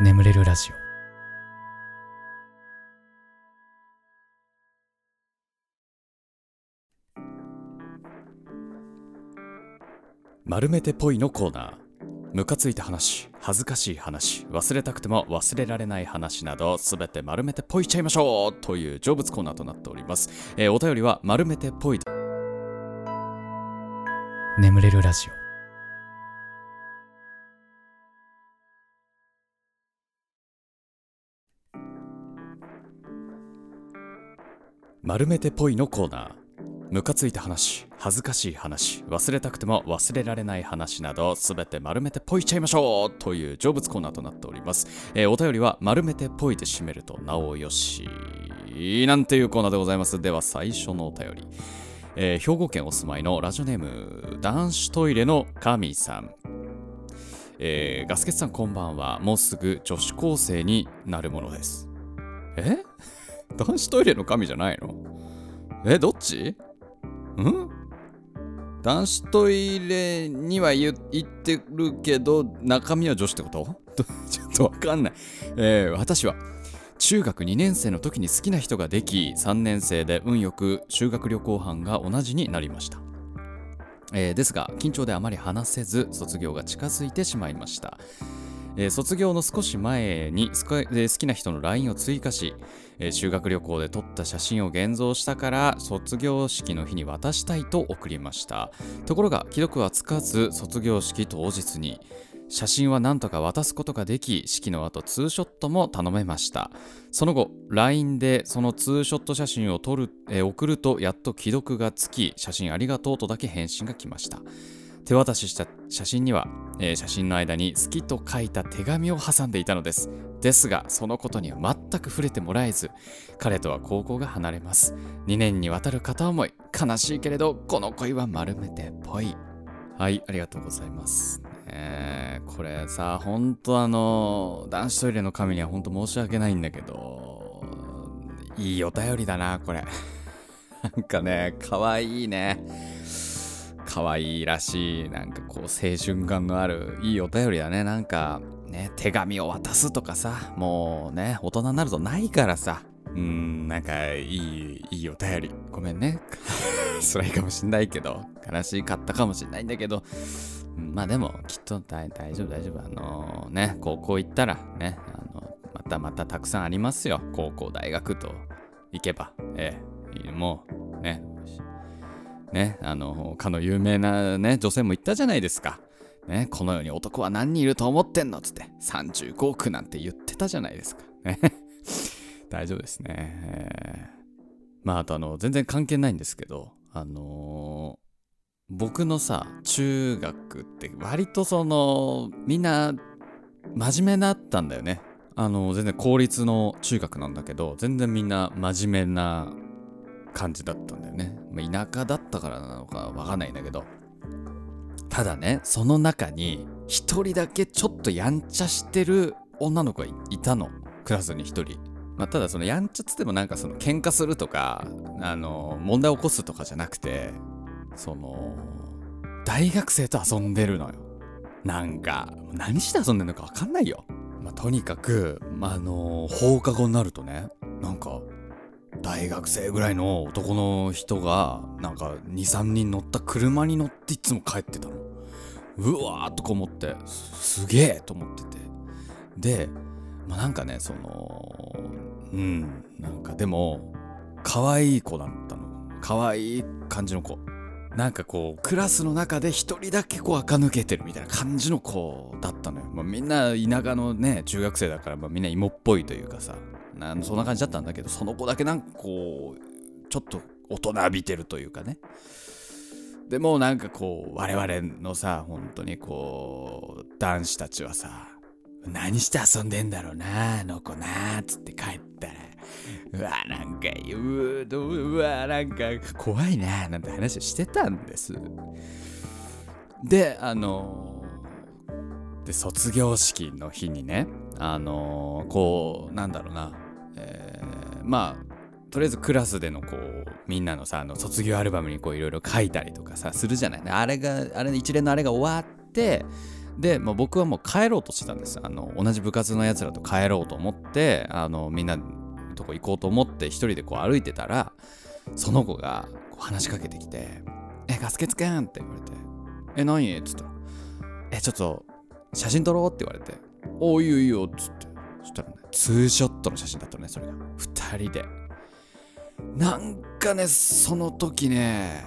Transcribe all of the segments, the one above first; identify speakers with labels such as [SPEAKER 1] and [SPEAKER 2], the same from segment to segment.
[SPEAKER 1] 眠れるラジオ。丸めてぽいのコーナー。ムカついた話恥ずかしい話忘れたくても忘れられない話などすべて丸めてぽいちゃいましょうという成仏コーナーとなっております、えーお便りは丸めてぽい眠れるラジオ丸めてぽいのコーナー。ムカついた話恥ずかしい話忘れたくても忘れられない話などすべて丸めてぽいちゃいましょうという成仏コーナーとなっております、えーお便りは丸めてぽいで締めるとなおよしなんていうコーナーでございます。では最初のお便り、えー兵庫県お住まいのラジオネーム男子トイレの神さん。えーガスケツさんこんばんは。もうすぐ女子高生になるものです。え？男子トイレの神じゃないの？えどっち？ん？男子トイレには言ってるけど中身は女子ってこと？ちょっとわかんない、えー私は中学2年生の時に好きな人ができ3年生で運よく修学旅行班が同じになりました。えーですが緊張であまり話せず卒業が近づいてしまいました、えー卒業の少し前にえー好きな人の LINE を追加し、えー修学旅行で撮った写真を現像したから卒業式の日に渡したいと送りました。ところが既読はつかず卒業式当日に写真は何とか渡すことができ式の後ツーショットも頼めました。その後 LINE でそのツーショット写真を撮る、えー送るとやっと既読がつき写真ありがとうとだけ返信が来ました。手渡しした写真には、えー写真の間に好きと書いた手紙を挟んでいたのです。ですがそのことには全く触れてもらえず彼とは高校が離れます。2年にわたる片思い悲しいけれどこの恋は丸めてぽい。はいありがとうございます。えーこれさほんとあの男子トイレの神にはほんと申し訳ないんだけどいいお便りだなこれ。なんかねかわいいね。可愛いらしいなんかこう青春感のあるいいお便りだね。なんかね手紙を渡すとかさもうね大人になるとないからさ。うんなんかいいいいお便り。ごめんね。辛いかもしんないけど悲しかったかもしんないんだけど。まあでもきっと大大丈夫大丈夫。あのね高校行ったらねあのまたまたたくさんありますよ。高校大学と行けば。ええ。もうねね、あの、かの有名なね、女性も言ったじゃないですか。ね、この世に男は何人いると思ってんのつって、35億なんて言ってたじゃないですか。ね、大丈夫ですね。えーまあ、あとあの、全然関係ないんですけど、あのー僕のさ、中学って割とその、みんな、真面目だったんだよね。あの、全然公立の中学なんだけど、全然みんな真面目な感じだったんだよね。ま、田舎だったからなのかわかんないんだけど。ただね、その中に一人だけちょっとやんちゃしてる女の子がいたの。クラスに一人。まあ、ただそのやんちゃっつってもなんかその喧嘩するとか、あの、問題起こすとかじゃなくて、その、大学生と遊んでるのよ。なんか、何して遊んでるのかわかんないよ。まあ、とにかく、ま、あの、放課後になるとね、なんか、大学生ぐらいの男の人がなんか23人乗った車に乗っていつも帰ってたの。うわーとか思ってすげえと思ってて。でまあなんかねそのうんなんかでも可愛い子だったの。可愛い感じの子。なんかこうクラスの中で一人だけこう垢抜けてるみたいな感じの子だったのよ、まあ、みんな田舎のね中学生だから、まあ、みんな芋っぽいというかさ。なそんな感じだったんだけどその子だけなんかこうちょっと大人びてるというかね。でもなんかこう我々のさ本当にこう男子たちはさ何して遊んでんだろうなあの子なっつって帰ったらうわなんかうわうわなんか怖いななんて話をしてたんです。であので卒業式の日にねあのこうなんだろうな、えーまあとりあえずクラスでのこうみんなのさあの卒業アルバムにこういろいろ書いたりとかさするじゃないあれがあれ一連のあれが終わってで、まあ、僕はもう帰ろうとしてたんですあの同じ部活のやつらと帰ろうと思ってあのみんなのとこ行こうと思って一人でこう歩いてたらその子がこう話しかけてきて「えガスケツくん!」って言われて「え何?」っつったら「えちょっと写真撮ろう」って言われて「おいいよいいよ」っつってそしたらねツーショットの写真だったねそれが。2人で。なんかねその時ね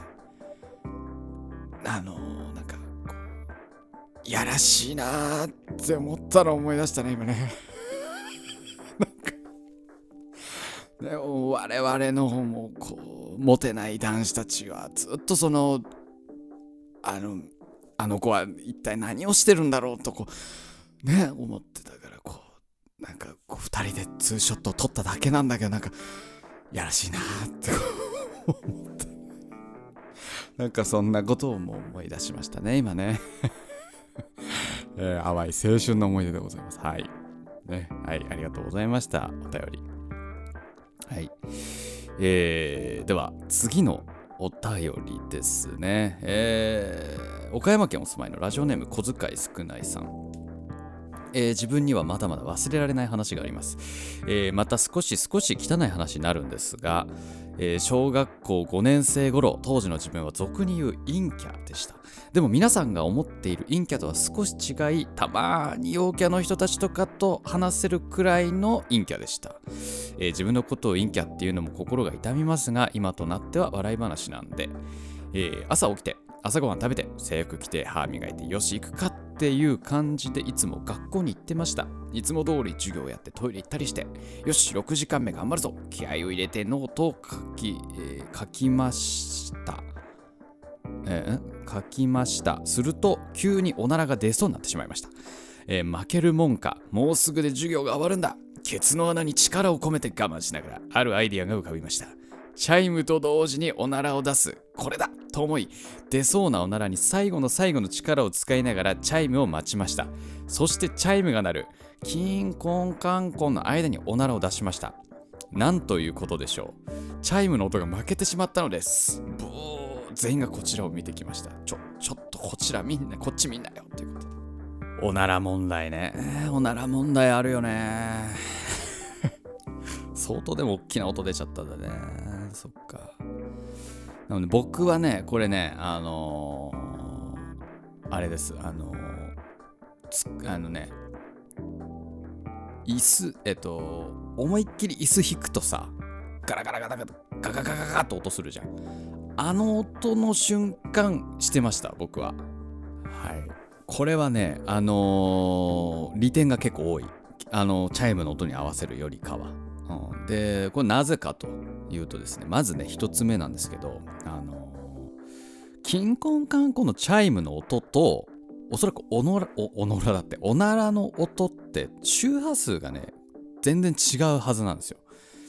[SPEAKER 1] あのなんかこうやらしいなーって思ったの思い出したね今ね。なんか。でも我々の方もこうモテない男子たちはずっとそのあのあの子は一体何をしてるんだろうとこうね思ってた。なんかこう2人でツーショットを撮っただけなんだけどなんかやらしいなって思った なんかそんなことをもう思い出しましたね今ね、えー、淡い青春の思い出でございます。はい。ね。はいありがとうございました。お便り。はい。えー、では次のお便りですね。えー、岡山県お住まいのラジオネーム小遣い少ないさん。えー、自分にはまだまだ忘れられない話があります。えー、また少し少し汚い話になるんですが、えー、小学校5年生頃当時の自分は俗に言う陰キャでしたでも皆さんが思っている陰キャとは少し違いたまに陽キャの人たちとかと話せるくらいの陰キャでした、えー、自分のことを陰キャっていうのも心が痛みますが今となっては笑い話なんで、えー、朝起きて朝ごはん食べて制服着て歯磨いてよし行くかっていう感じでいつも学校に行ってました。いつも通り授業やってトイレ行ったりしてよし6時間目頑張るぞ。気合を入れてノートを書き、えー、書きました。えー、書きました。すると急におならが出そうになってしまいました、えー、負けるもんか。もうすぐで授業が終わるんだ。ケツの穴に力を込めて我慢しながらあるアイディアが浮かびました。チャイムと同時におならを出す。これだ。と思い出そうなおならに最後の最後の力を使いながらチャイムを待ちました。そしてチャイムが鳴る。キンコンカンコンの間におならを出しました。なんということでしょう。チャイムの音が負けてしまったのです。ブー全員がこちらを見てきました。ちょちょっとこちらみんなこっちみんなよ。っていうことで。おなら問題ね、おなら問題あるよね。相当でも大きな音出ちゃったんだね。そっか。なので僕はねこれねあのー、あれです。あのー、あのね椅子えっと思いっきり椅子引くとさガラガラガラガラガガガガガと音するじゃんあの音の瞬間してました僕ははいこれはねあのー、利点が結構多いあのチャイムの音に合わせるよりかは、うん、でこれなぜかというとですねまずね一つ目なんですけどあのキンコンカンコンのチャイムの音とおそらくおのらおおのらだっておならの音って周波数がね全然違うはずなんですよ。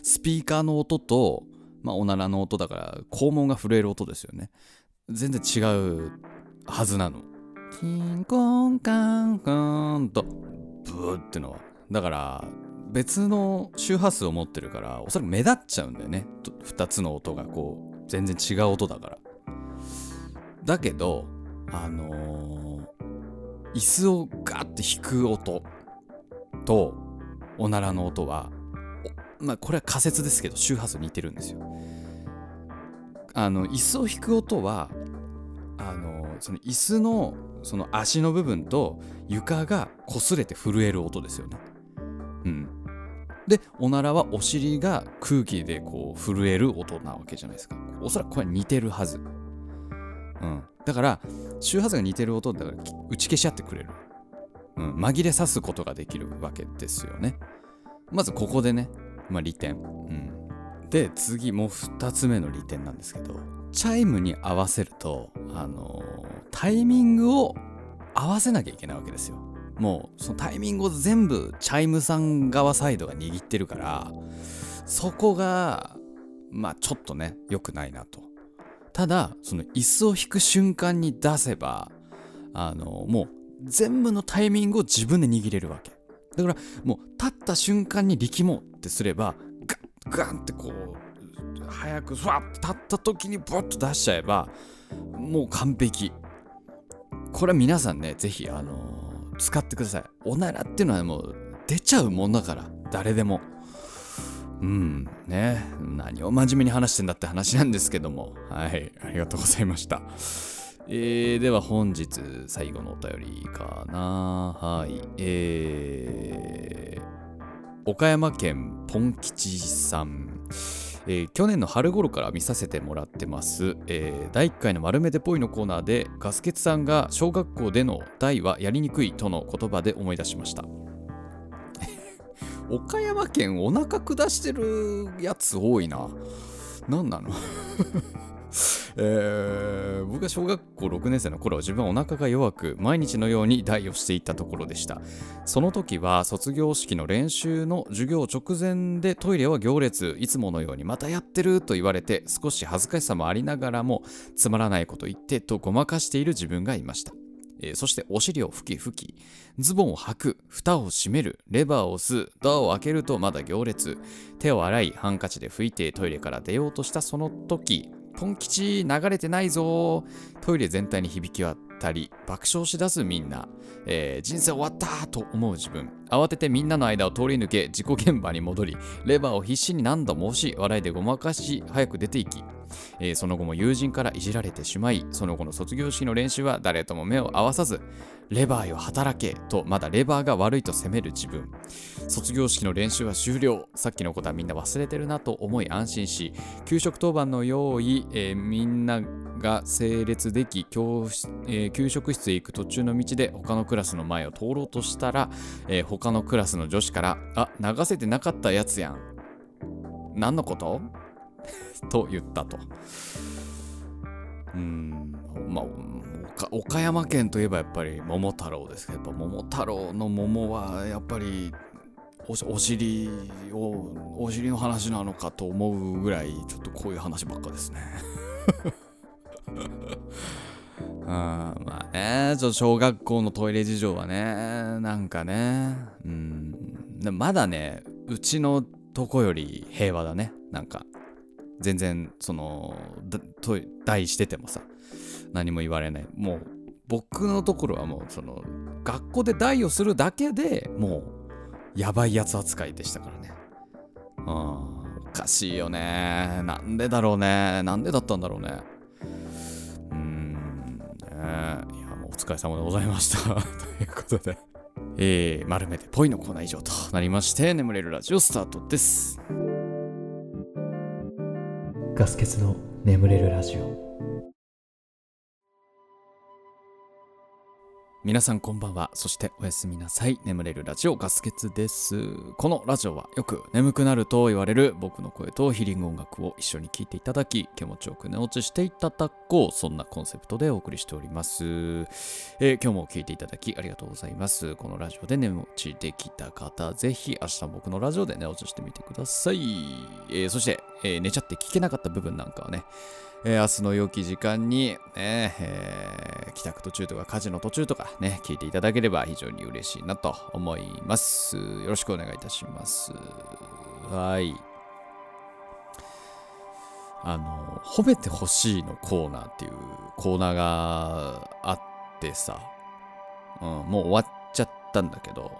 [SPEAKER 1] スピーカーの音と、まあ、おならの音だから肛門が震える音ですよね。全然違うはずなの。キンコンカンコンとブーってのは。だから別の周波数を持ってるからおそらく目立っちゃうんだよね。2つの音がこう全然違う音だから。だけどあのー、椅子をガッて引く音とおならの音はまあこれは仮説ですけど周波数似てるんですよ。あの椅子を引く音はあのー、その椅子のその足の部分と床が擦れて震える音ですよね。うん。でおならはお尻が空気でこう震える音なわけじゃないですか。おそらくこれ似てるはず。うん。だから周波数が似てる音だから打ち消し合ってくれる、うん、紛れさすことができるわけですよね。まずここでねまあ利点。うん。で次もう2つ目の利点なんですけどチャイムに合わせるとあのー、タイミングを合わせなきゃいけないわけですよ。もうそのタイミングを全部チャイムさん側サイドが握ってるからそこがまあちょっとね良くないなと。ただその椅子を引く瞬間に出せばあのもう全部のタイミングを自分で握れるわけ。だからもう立った瞬間に力もってすればガッガンってこう早くふわって立った時にブワッと出しちゃえばもう完璧。これは皆さんね是非あの使ってください。おならっていうのはもう出ちゃうもんだから、誰でも。うん、ね。何を真面目に話してんだって話なんですけども。はい、ありがとうございました。えー、では本日最後のお便りかな。はい。えー、岡山県ポン吉さん。えー去年の春頃から見させてもらってます、えー第1回の丸めてぽいのコーナーでガスケツさんが小学校での大はやりにくいとの言葉で思い出しました。岡山県お腹下してるやつ多いな。何なの？えー僕が小学校6年生の頃自分はお腹が弱く毎日のように大をしていたところでした。その時は卒業式の練習の授業直前でトイレは行列いつものようにまたやってると言われて少し恥ずかしさもありながらもつまらないこと言ってとごまかしている自分がいました。えーそしてお尻を拭き拭きズボンを履く蓋を閉めるレバーを押すドアを開けるとまだ行列手を洗いハンカチで拭いてトイレから出ようとしたその時ポン吉流れてないぞ。トイレ全体に響き渡り爆笑しだすみんな、えー人生終わったと思う自分。慌ててみんなの間を通り抜け事故現場に戻りレバーを必死に何度も押し笑いでごまかし早く出ていきえーその後も友人からいじられてしまいその後の卒業式の練習は誰とも目を合わさずレバーよ働けとまだレバーが悪いと責める自分。卒業式の練習は終了。さっきのことはみんな忘れてるなと思い安心し給食当番の用意、えーみんなが整列でき教、えー給食室へ行く途中の道で他のクラスの前を通ろうとしたら、えー他のクラスの女子から「あ流せてなかったやつやん」何のこと？と言ったと。うん、まあ、岡山県といえばやっぱり桃太郎ですけど、桃太郎の桃はやっぱりお尻を、お尻の話なのかと思うぐらい、ちょっとこういう話ばっかですね。うんまあね、ちょ小学校のトイレ事情はね、なんかね、うん、まだね、うちのとこより平和だね、なんか。全然その代しててもさ何も言われない。もう僕のところはもうその学校で代をするだけでもうやばいやつ扱いでしたからね。うん。おかしいよね。なんでだろうね。なんでだったんだろうね。いやもうお疲れ様でございました。ということで。えー、丸めてぽいのコーナー以上となりまして眠れるラジオスタートです。
[SPEAKER 2] ガス欠の眠れるラジオ。
[SPEAKER 1] 皆さんこんばんは。そしておやすみなさい。眠れるラジオガスケツです。このラジオはよく眠くなると言われる僕の声とヒーリング音楽を一緒に聴いていただき、気持ちよく寝落ちしていただこう。そんなコンセプトでお送りしております。えー今日も聴いていただきありがとうございます。このラジオで寝落ちできた方、ぜひ明日僕のラジオで寝落ちしてみてください。えーそして、えー寝ちゃって聞けなかった部分なんかはね、えー明日の良き時間に、ねえー帰宅途中とか家事の途中とかね、聞いていただければ非常に嬉しいなと思います。よろしくお願いいたします。はい。あの、褒めてほしいのコーナーっていうコーナーがあってさ、うん、もう終わっちゃったんだけど、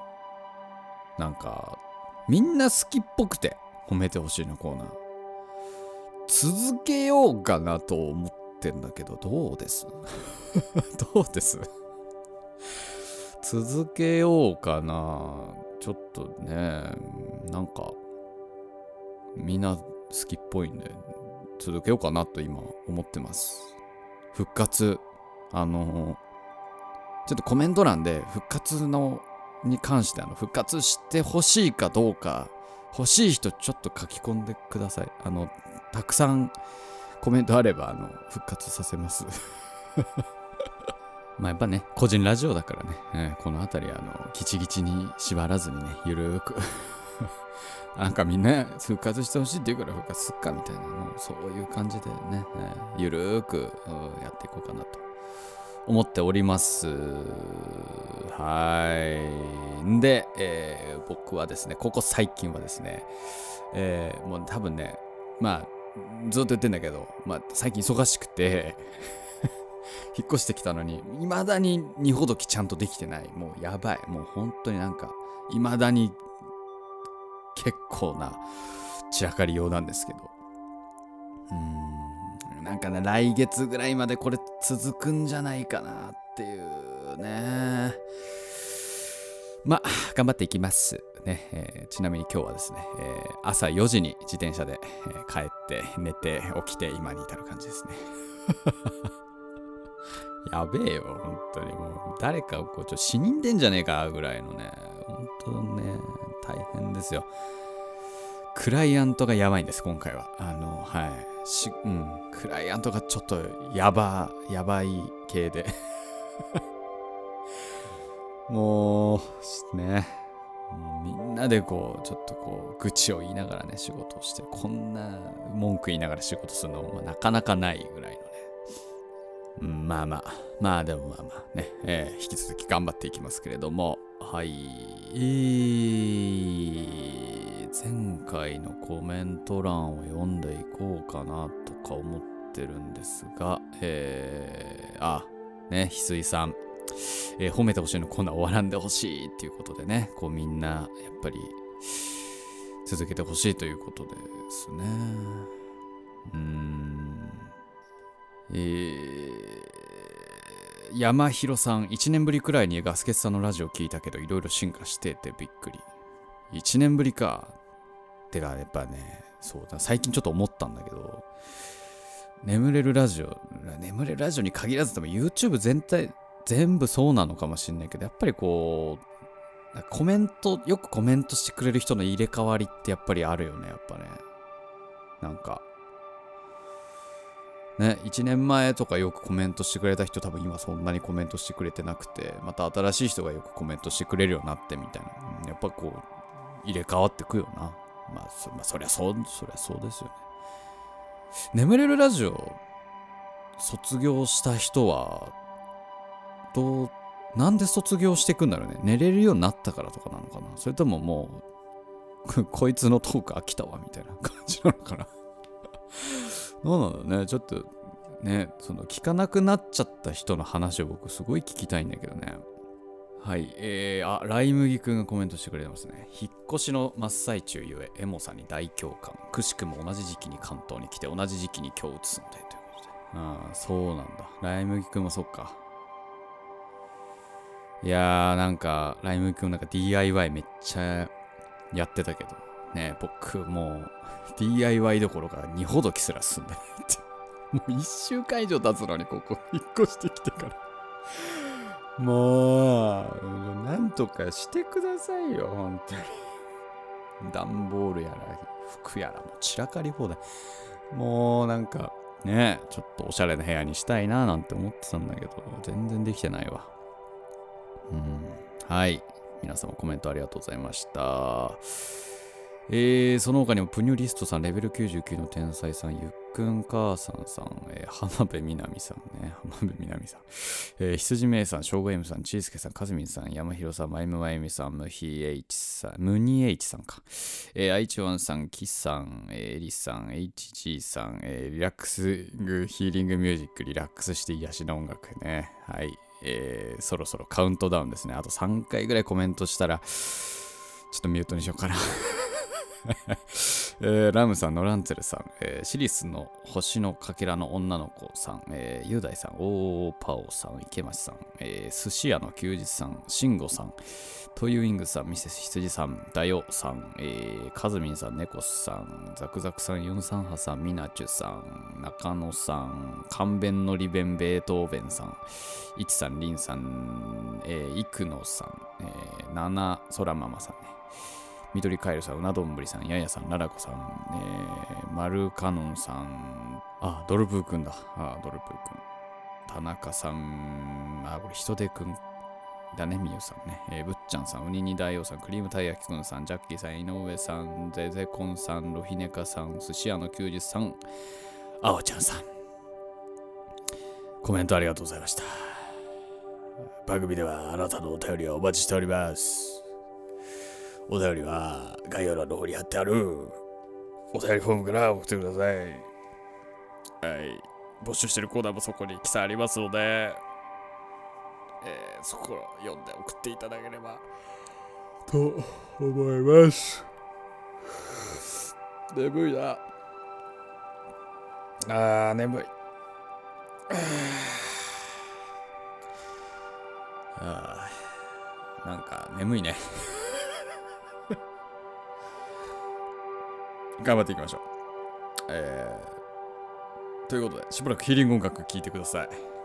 [SPEAKER 1] なんか、みんな好きっぽくて、褒めてほしいのコーナー。続けようかなと思ってんだけど、どうです？どうです？続けようかな。ちょっとね、なんか、みんな好きっぽいんで、続けようかなと今思ってます。復活、あの、ちょっとコメント欄で復活のに関してあの復活してほしいかどうか欲しい人ちょっと書き込んでください。あのたくさんコメントあればあの復活させます まあやっぱね個人ラジオだからね、えーこの辺りあのギチギチに縛らずにねゆるーく なんかみんな復活してほしいって言うから復活すっかみたいなもうそういう感じでね、えーゆるーくやっていこうかなと思っております。はい。んで、えー僕はですね、ここ最近はですね、えーもう多分ね、まあ、ずっと言ってんだけど、まあ、最近忙しくて、引っ越してきたのに、未だに荷ほどきちゃんとできてない。もうやばい。もう本当になんか、未だに結構な散らかりようなんですけど。うん、なんかね、来月ぐらいまでこれ続くんじゃないかなっていうね。まあ、頑張っていきます。ねえーちなみに今日はですね、えー朝4時に自転車で、えー帰って寝て起きて今に至る感じですね。やべえよ、本当にもう誰かをこうちょ死人でんじゃねえかぐらいのね、本当ね、大変ですよ。クライアントがやばいんです、今回は。あの、はい。しうん、クライアントがちょっとやば、やばい系で。もう、ね。もうみんなでこう、ちょっとこう、愚痴を言いながらね、仕事をして、こんな文句言いながら仕事するのもなかなかないぐらいのね。うん、まあまあ、まあでもまあまあね、えー引き続き頑張っていきますけれども、はい。えー前回のコメント欄を読んでいこうかなとか思ってるんですが、えー、あ、ね、翡翠さん。えー褒めてほしいのコーナー終わらんでほしいっていうことでね、こうみんなやっぱり続けてほしいということですね。うーん。えー、山広さん、1年ぶりくらいにガスケツさんのラジオ聞いたけど、いろいろ進化しててびっくり。1年ぶりか。てか、やっぱね、そうだ、最近ちょっと思ったんだけど、眠れるラジオ、眠れるラジオに限らずでも YouTube 全体、全部そうなのかもしんないけど、やっぱりこう、コメント、よくコメントしてくれる人の入れ替わりってやっぱりあるよね、やっぱね。なんか。ね、1年前とかよくコメントしてくれた人多分今そんなにコメントしてくれてなくて、また新しい人がよくコメントしてくれるようになってみたいな。うんやっぱこう、入れ替わってくよな。まあ、そまあ、そりゃそう、そりゃそうですよね。眠れるラジオ、卒業した人は、どう、なんで卒業していくんだろうね。寝れるようになったからとかなのかな。それとももう、こいつのトーク飽きたわ、みたいな感じなのかな。どうなんだろうね。ちょっと、ね、その聞かなくなっちゃった人の話を僕すごい聞きたいんだけどね。はい、えー、あ、ライ麦くんがコメントしてくれてますね。引っ越しの真っ最中ゆえ、エモさに大共感。くしくも同じ時期に関東に来て、同じ時期に今日移すので、ということで。ああ、そうなんだ。ライ麦くんもそっか。いやー、なんか、ライ麦くんなんか DIY めっちゃやってたけど、ね、僕もう DIY どころか二ほどきすら進んでないって。もう一週間以上経つのに、ここ引っ越してきてから。もう、なんとかしてくださいよ、本当に。段ボールやら、服やら、もう散らかり放題。もう、なんか、ねちょっとおしゃれな部屋にしたいななんて思ってたんだけど、全然できてないわ。うん。はい。皆様コメントありがとうございました。えー、その他にもプニュリストさん、レベル99の天才さん、ゆっくん母さんさん、えー、浜辺美波さんね、浜辺美波さん、えー、羊めいさん、しょうご M さん、ちいすけさん、かずみんさん、山ひろさん、まゆむまゆみさん、むひ H さん、むに H さんか、えー、愛知ワンさん、きさん、えー、りさん、HG さん、えー、リラックスグヒーリングミュージック、リラックスして癒しの音楽ね、はい、えー、そろそろカウントダウンですね。あと3回ぐらいコメントしたら、ちょっとミュートにしようかな。えーラムさん、ノランツェルさん、えーシリスの星のかけらの女の子さん、えー、雄大さん、オーパオさん、池町さん、えー寿司屋の休日さん、慎吾さん、トイウィングさん、ミセス羊さん、ダヨさん、えー、カズミンさん、ネコスさん、ザクザクさん、ユンサンハさん、ミナチュさん、中野さん、勘弁のリベンベートーベンさん、イチさん、リンさん、えー、イクノさん、えー、ナナソラママさんね、緑カエルさん、うなどんぶりさん、ややさん、ララコさん、えー、マルカノンさん、あ、ドルブーくんだ。あ、ドルブーくん。田中さん、あ、これ人手くんだね、みゆさんね。えー、ぶっちゃんさん、ウニニ大王さん、クリームたい焼きくんさん、ジャッキーさん、井上さん、ゼゼコンさん、ロヒネカさん、寿司屋の休日さん、あおちゃんさん。コメントありがとうございました。番組ではあなたのお便りをお待ちしております。お便りは概要欄の方に貼ってあるお便りフォームから送ってください。はい。募集してるコーナーもそこに記載ありますので、えーそこを読んで送っていただければと思います。眠いな。あー、眠い。あーなんか眠いね。頑張っていきましょう。えー、ということで、しばらくヒーリング音楽聴いてください。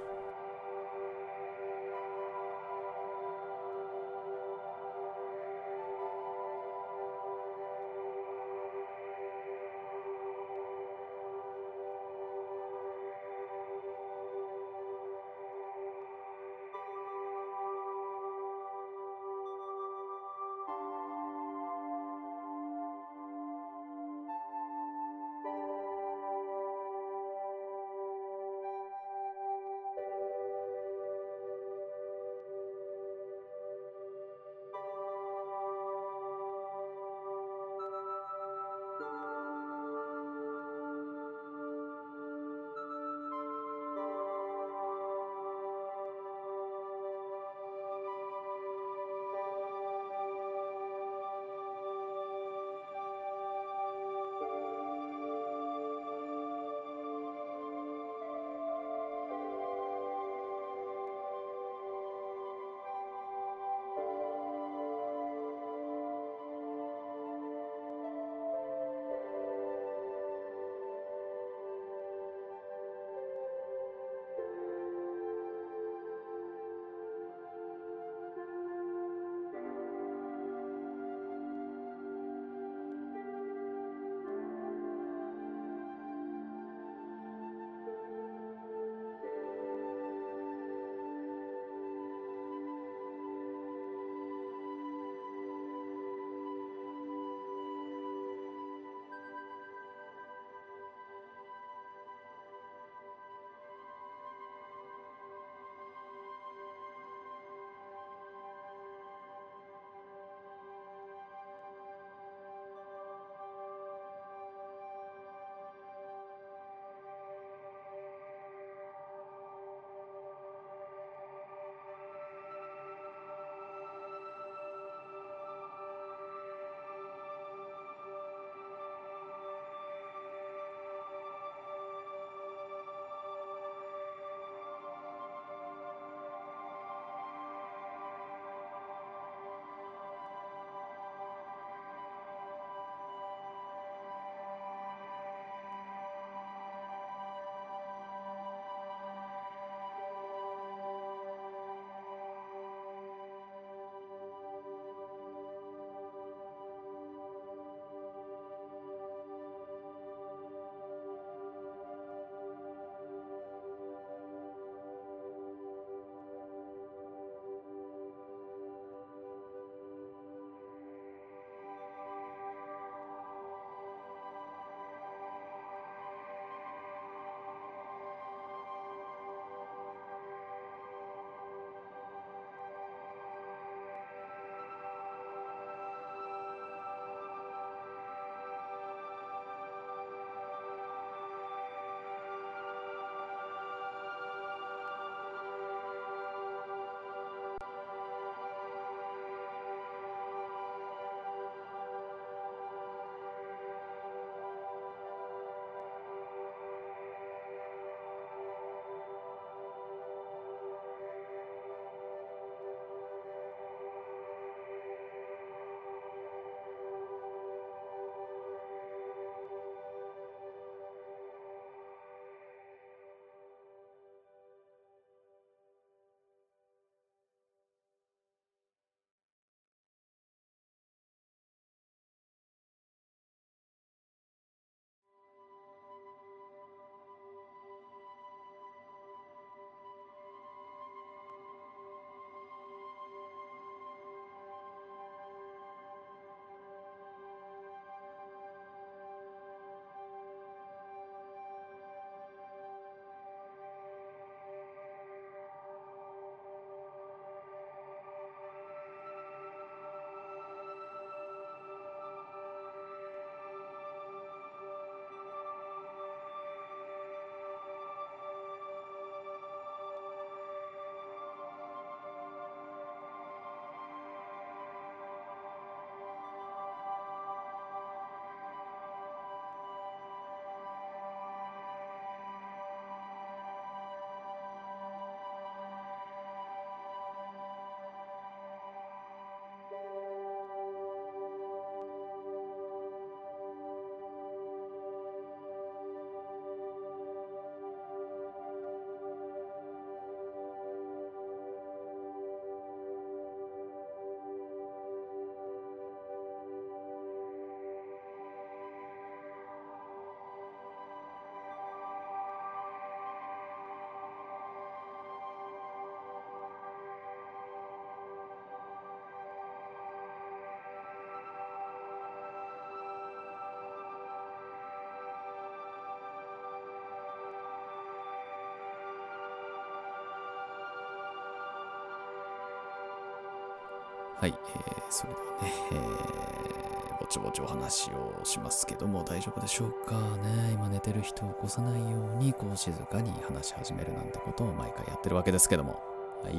[SPEAKER 1] はい、えー、それではね、えー、ぼちぼちお話をしますけども、大丈夫でしょうか？ね。今寝てる人を起こさないように、こう静かに話し始めるなんてことを毎回やってるわけですけども。はい。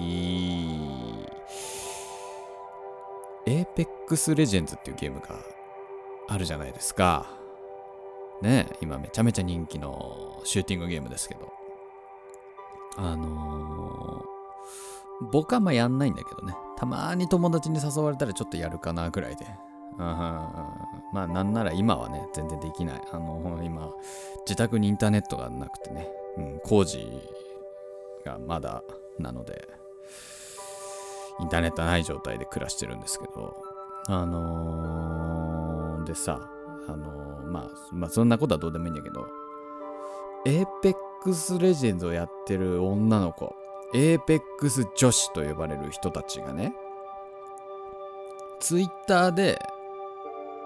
[SPEAKER 1] Apex Legends っていうゲームがあるじゃないですか。ね今めちゃめちゃ人気のシューティングゲームですけど。あのー、僕はまやんないんだけどね。たまに友達に誘われたらちょっとやるかなぐらいで。うん、まあなんなら今はね、全然できない。あの、今、自宅にインターネットがなくてね、うん、工事がまだなので、インターネットない状態で暮らしてるんですけど、あのー、でさ、あのー、まあ、まあ、そんなことはどうでもいいんだけど、Apex Legends をやってる女の子、エーペックス女子と呼ばれる人たちがね、ツイッターで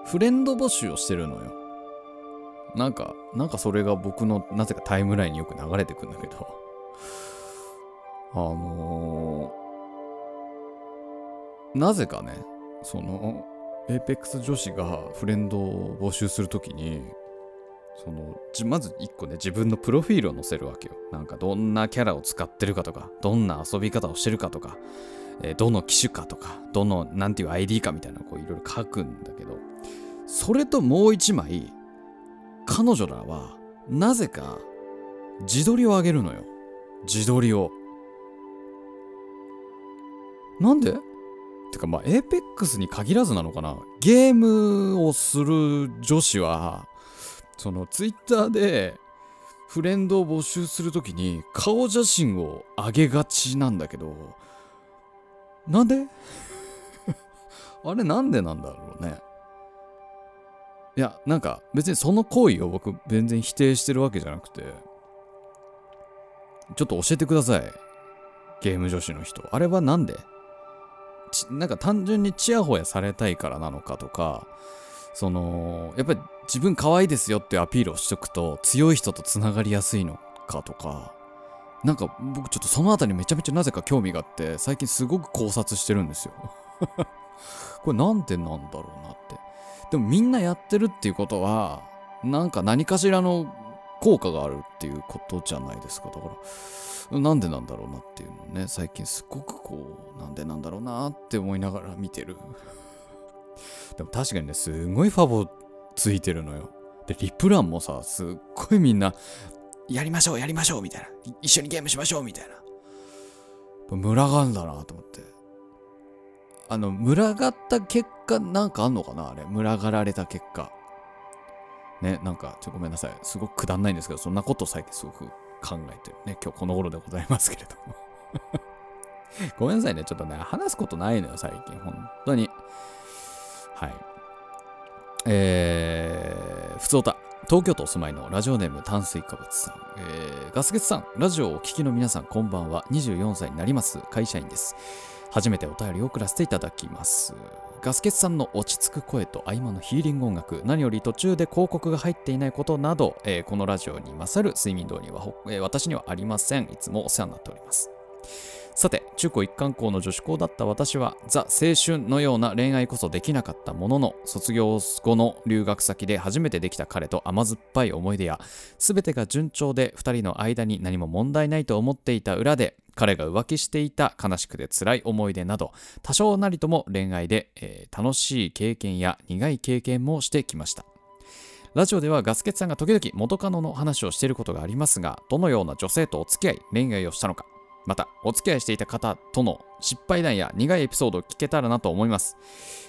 [SPEAKER 1] フレンド募集をしてるのよ。なんか、なんかそれが僕のなぜかタイムラインによく流れてくんだけど、あのー、なぜかね、その、エーペックス女子がフレンドを募集するときに、そのまず1個ね自分のプロフィールを載せるわけよ。なんかどんなキャラを使ってるかとかどんな遊び方をしてるかとか、えー、どの機種かとかどのなんていう ID かみたいなこういろいろ書くんだけどそれともう1枚彼女らはなぜか自撮りをあげるのよ。自撮りを。なんで？てかまあ、エーペックスに限らずなのかな。ゲームをする女子は、そのツイッターでフレンドを募集するときに顔写真を上げがちなんだけど、なんで？あれなんでなんだろうね。いや、なんか別にその行為を僕全然否定してるわけじゃなくて、ちょっと教えてください。ゲーム女子の人。あれはなんで？なんか単純にチヤホヤされたいからなのかとか、その、やっぱり自分可愛いですよってアピールをしとくと強い人とつながりやすいのかとか、なんか僕ちょっとそのあたりめちゃめちゃなぜか興味があって最近すごく考察してるんですよ これなんでなんだろうなって。でもみんなやってるっていうことはなんか何かしらの効果があるっていうことじゃないですか。だからなんでなんだろうなっていうのね最近すごくこうなんでなんだろうなって思いながら見てるでも確かにね、すごいファボついてるのよ。で、リプランもさ、すっごいみんな、やりましょう、やりましょう、みたいな。一緒にゲームしましょう、みたいな。群がるんだなと思って。あの、群がった結果、なんかあんのかなあれ。群がられた結果。ね、なんか、ちょっと、ごめんなさい。すごくくだんないんですけど、そんなこと最近すごく考えてるね。今日この頃でございますけれどもごめんなさいね。ちょっとね、話すことないのよ、最近。本当に。はい。えー、ふつおた。東京都お住まいのラジオネーム炭水化物さん、えー、ガスケツさん、ラジオをお聞きの皆さん、こんばんは。24歳になります。会社員です。初めてお便りを送らせていただきます。ガスケツさんの落ち着く声と合間のヒーリング音楽、何より途中で広告が入っていないことなど、えー、このラジオに勝る睡眠導入は、えー、私にはありません。いつもお世話になっております。さて、中高一貫校の女子校だった私は、ザ・青春のような恋愛こそできなかったものの、卒業後の留学先で初めてできた彼と甘酸っぱい思い出や、すべてが順調で2人の間に何も問題ないと思っていた裏で、彼が浮気していた悲しくて辛い思い出など、多少なりとも恋愛で、えー、楽しい経験や苦い経験もしてきました。ラジオではガスケツさんが時々元カノの話をしていることがありますが、どのような女性とお付き合い、恋愛をしたのか、また、お付き合いしていた方との失敗談や苦いエピソードを聞けたらなと思います。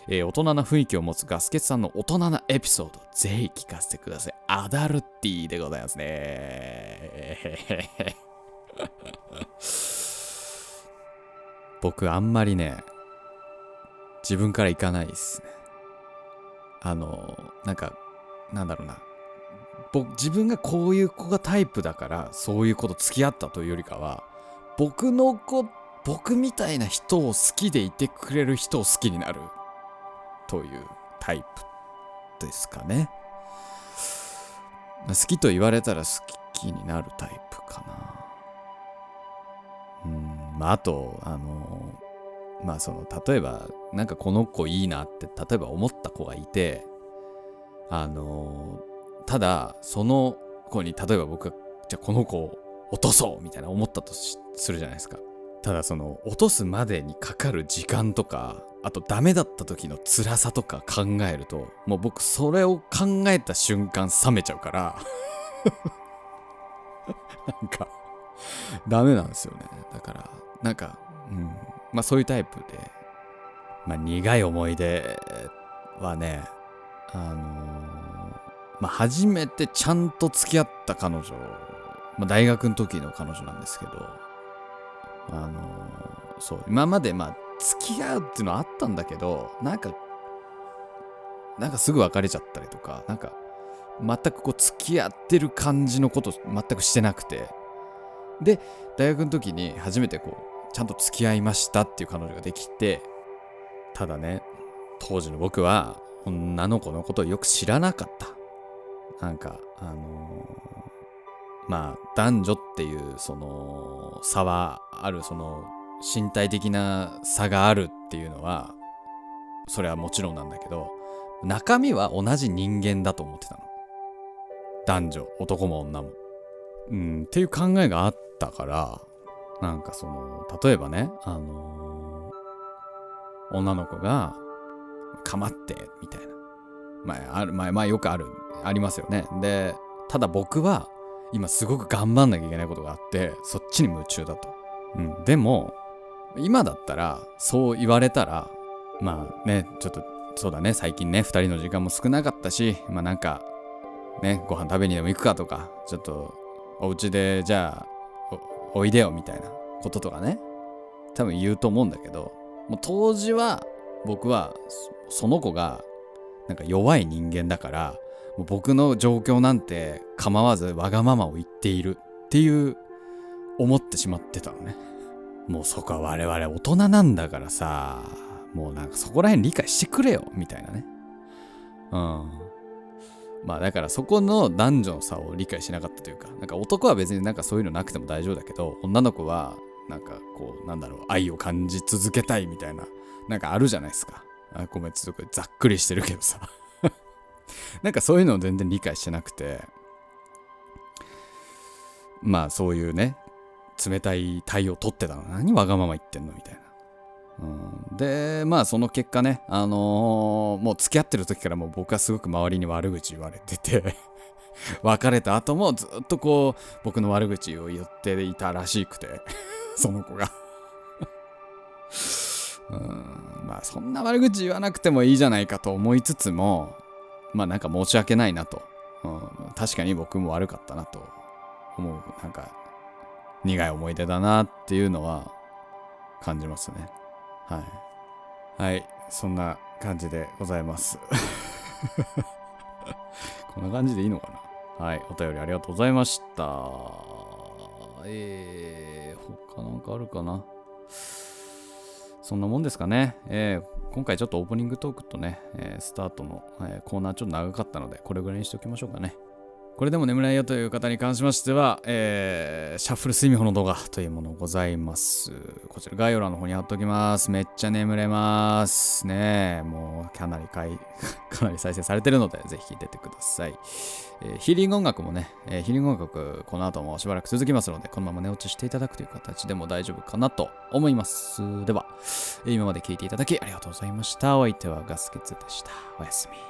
[SPEAKER 1] えー、大人な雰囲気を持つガスケツさんの大人なエピソード、ぜひ聞かせてください。アダルティでございますね。僕、あんまりね、自分から行かないですね。あの、なんか、なんだろうな。僕、自分がこういう子がタイプだから、そういう子と付き合ったというよりかは、僕の子、僕みたいな人を好きでいてくれる人を好きになるというタイプですかね。好きと言われたら好きになるタイプかな。うん、まあ、あと、あの、まあその例えばなんかこの子いいなって例えば思った子がいてあのただその子に例えば僕がじゃあこの子を落とそうみたいな思ったとしするじゃないですか。ただその落とすまでにかかる時間とかあとダメだった時の辛さとか考えるともう僕それを考えた瞬間冷めちゃうから なんかダメなんですよね。だからなんかうん。まあそういうタイプでまあ苦い思い出はねあのー、まあ初めてちゃんと付き合った彼女、まあ、大学の時の彼女なんですけどあの、そう今までまあ付き合うっていうのはあったんだけどなんかなんかすぐ別れちゃったりとかなんか全くこう付き合ってる感じのこと全くしてなくて。で大学の時に初めてこうちゃんと付き合いましたっていう彼女ができてただね当時の僕は女の子のことをよく知らなかった。なんかあの、まあ男女っていうその差はあるその身体的な差があるっていうのはそれはもちろんなんだけど中身は同じ人間だと思ってたの。男女男も女も。うんっていう考えがあったからなんかその例えばねあのー、女の子がかまってみたいな。まああるまあまあよくあるありますよね。でただ僕は今すごく頑張んなきゃいけないことがあってそっちに夢中だと、うん、でも今だったらそう言われたらまあねちょっとそうだね最近ね2人の時間も少なかったしまあなんかねご飯食べにでも行くかとかちょっとお家でじゃあおいでよみたいなこととかね多分言うと思うんだけどもう当時は僕はその子がなんか弱い人間だからもう僕の状況なんて構わずわがままを言っているっていう思ってしまってたのね。もうそこは我々大人なんだからさ。もうなんかそこら辺理解してくれよみたいなね。うん。まあだからそこの男女の差を理解しなかったというかなんか男は別になんかそういうのなくても大丈夫だけど女の子はなんかこうなんだろう愛を感じ続けたいみたいななんかあるじゃないですか。あごめんちょっとざっくりしてるけどさ。なんかそういうのを全然理解してなくて。まあそういうね冷たい対応取ってたの。何わがまま言ってんのみたいな。うん、でまあその結果ねあのー、もう付き合ってる時からもう僕はすごく周りに悪口言われてて 別れた後もずっとこう僕の悪口を言っていたらしくて その子が。うん。まあそんな悪口言わなくてもいいじゃないかと思いつつもまあなんか申し訳ないなと、うん、確かに僕も悪かったなと思うなんか苦い思い出だなっていうのは感じますね。はい。はい。そんな感じでございます。こんな感じでいいのかな？はい。お便りありがとうございました。えー、他なんかあるかな？そんなもんですかね。えー、今回ちょっとオープニングトークとね、えー、スタートの、えー、コーナーちょっと長かったので、これぐらいにしておきましょうかね。これでも眠れないよという方に関しましては、えー、シャッフル睡眠法の動画というものございます。こちら概要欄の方に貼っておきます。めっちゃ眠れます。ねもうかなりかい かなり再生されてるので、ぜひ聞いててください。えー、ヒーリング音楽もね、えー、ヒーリング音楽この後もしばらく続きますので、このまま寝落ちしていただくという形でも大丈夫かなと思います。では、今まで聞いていただきありがとうございました。お相手はガスケツでした。おやすみ。